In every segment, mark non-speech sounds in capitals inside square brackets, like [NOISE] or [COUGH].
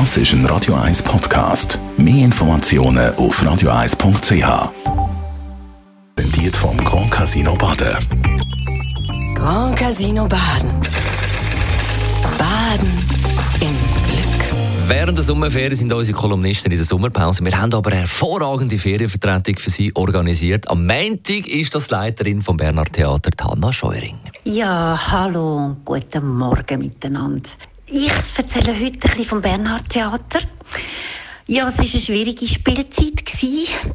Das ist ein Radio 1 Podcast. Mehr Informationen auf radio1.ch. Präsentiert vom Grand Casino Baden. Grand Casino Baden. Baden im Glück. Während der Sommerferien sind unsere Kolumnisten in der Sommerpause. Wir haben aber eine hervorragende Ferienvertretung für sie organisiert. Am Montag ist das Leiterin vom Bernhard Theater, Hanna Scheuring. Ja, hallo, guten Morgen miteinander. Ich erzähle heute ein bisschen vom Bernhard Theater. Ja, es war eine schwierige Spielzeit,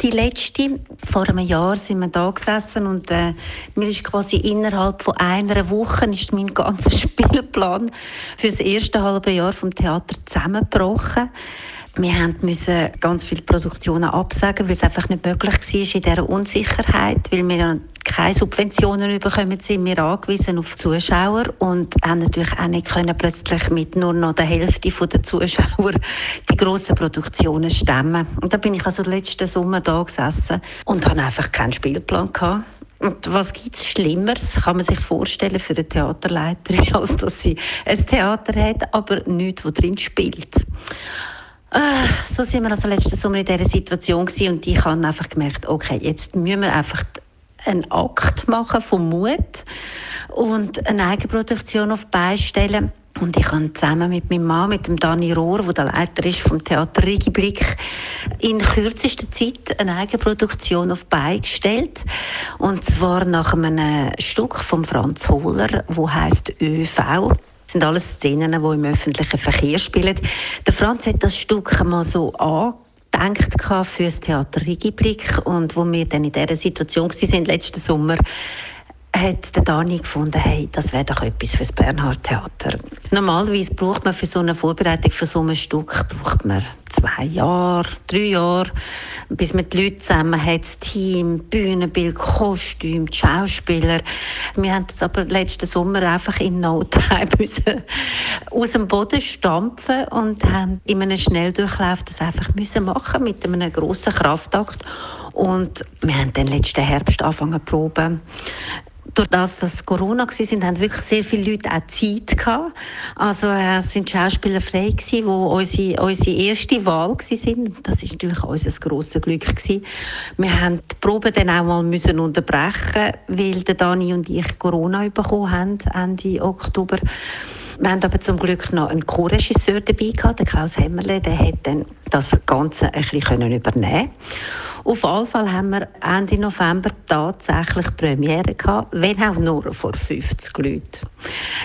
die letzte. Vor einem Jahr sind wir da gesessen und äh, mir ist quasi innerhalb von einer Woche ist mein ganzer [LAUGHS] Spielplan für das erste halbe Jahr vom Theater zusammengebrochen. Wir mussten ganz viele Produktionen absagen, weil es einfach nicht möglich war in dieser Unsicherheit, weil wir keine Subventionen bekommen, sind wir angewiesen auf Zuschauer und haben natürlich auch nicht können plötzlich mit nur noch der Hälfte der Zuschauer [LAUGHS] die grossen Produktionen stemmen. Und da bin ich also letzten Sommer da gesessen und habe einfach keinen Spielplan gehabt. Und was gibt es Schlimmeres, kann man sich vorstellen für eine Theaterleiterin, [LAUGHS] als dass sie ein Theater hat, aber nichts, wo drin spielt. Ah, so sind wir also letzten Sommer in dieser Situation und ich habe einfach gemerkt, okay, jetzt müssen wir einfach einen Akt machen von Mut und eine Eigenproduktion auf beistellen. Und ich habe zusammen mit meinem Mann, mit dem Dani Rohr, der der Leiter ist vom Theater Rigiblick, in kürzester Zeit eine Eigenproduktion auf beigestellt. Und zwar nach einem Stück von Franz Hohler, wo heißt ÖV. Das sind alles Szenen, die im öffentlichen Verkehr spielen. Der Franz hat das Stück mal so angedenkt für das Theater Rigiblick und wo wir dann in dieser Situation waren, letzten Sommer, hat der Dani gefunden, hey, das wäre doch etwas für das Bernhard Theater. Normalerweise braucht man für so eine Vorbereitung für so ein Stück braucht man zwei Jahre, drei Jahre, bis man die Leute zusammen hat, das Team, Bühnenbild, Kostüm, die Schauspieler. Wir haben das aber letzten Sommer einfach in No Time [LAUGHS] aus dem Boden stampfen und haben in einem Schnelldurchlauf das einfach müssen machen mit einem grossen Kraftakt. Und wir haben dann letzten Herbst angefangen zu proben durch das, dass Corona war, sind, haben wirklich sehr viele Leute auch Zeit gehabt. Also äh, es sind Schauspieler frei gewesen, wo unsere, unsere erste Wahl sind. Das ist natürlich unser grosses Glück gewesen. Wir haben die Probe dann auch mal müssen unterbrechen, weil der Dani und ich Corona bekommen haben Ende Oktober. Wir haben aber zum Glück noch einen Co-Regisseur dabei gehabt, den Klaus Hemmerle, der hat dann das Ganze ein bisschen übernehmen Auf jeden Fall haben wir Ende November tatsächlich Premiere gehabt, wenn auch nur vor 50 Leuten.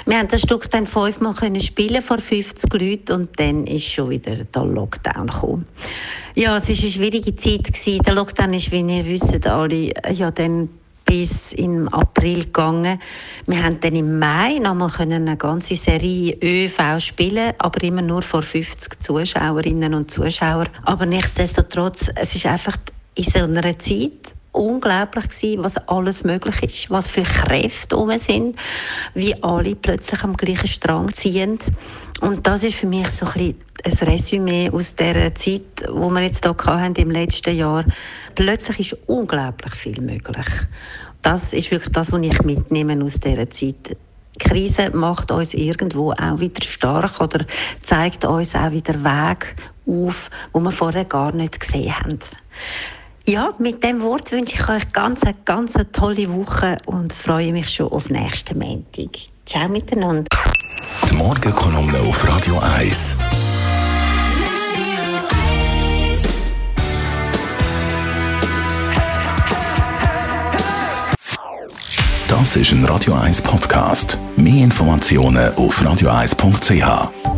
Wir haben das Stück dann fünfmal können spielen vor 50 Leuten und dann ist schon wieder der Lockdown gekommen. Ja, es war eine schwierige Zeit gewesen. Der Lockdown ist, wie ihr wisst, alle ja dann bis im April gegangen. Wir haben dann im Mai nochmal eine ganze Serie ÖV spielen, aber immer nur vor 50 Zuschauerinnen und Zuschauern. Aber nichtsdestotrotz, es ist einfach in so einer Zeit unglaublich gewesen, was alles möglich ist, was für Kräfte um sind, wie alle plötzlich am gleichen Strang ziehen. Und das ist für mich so ein, ein Resümee aus der Zeit, wo wir jetzt hier hatten, im letzten Jahr. Plötzlich ist unglaublich viel möglich. Das ist wirklich das, was ich mitnehme aus dieser Zeit. Die Krise macht uns irgendwo auch wieder stark oder zeigt uns auch wieder Weg auf, wo wir vorher gar nicht gesehen haben. Ja, mit dem Wort wünsche ich euch ganz, eine ganz tolle Woche und freue mich schon auf nächsten Montag. Ciao miteinander. Die Morgenkolumne auf Radio 1. Das ist ein Radio 1 Podcast. Mehr Informationen auf radio1.ch.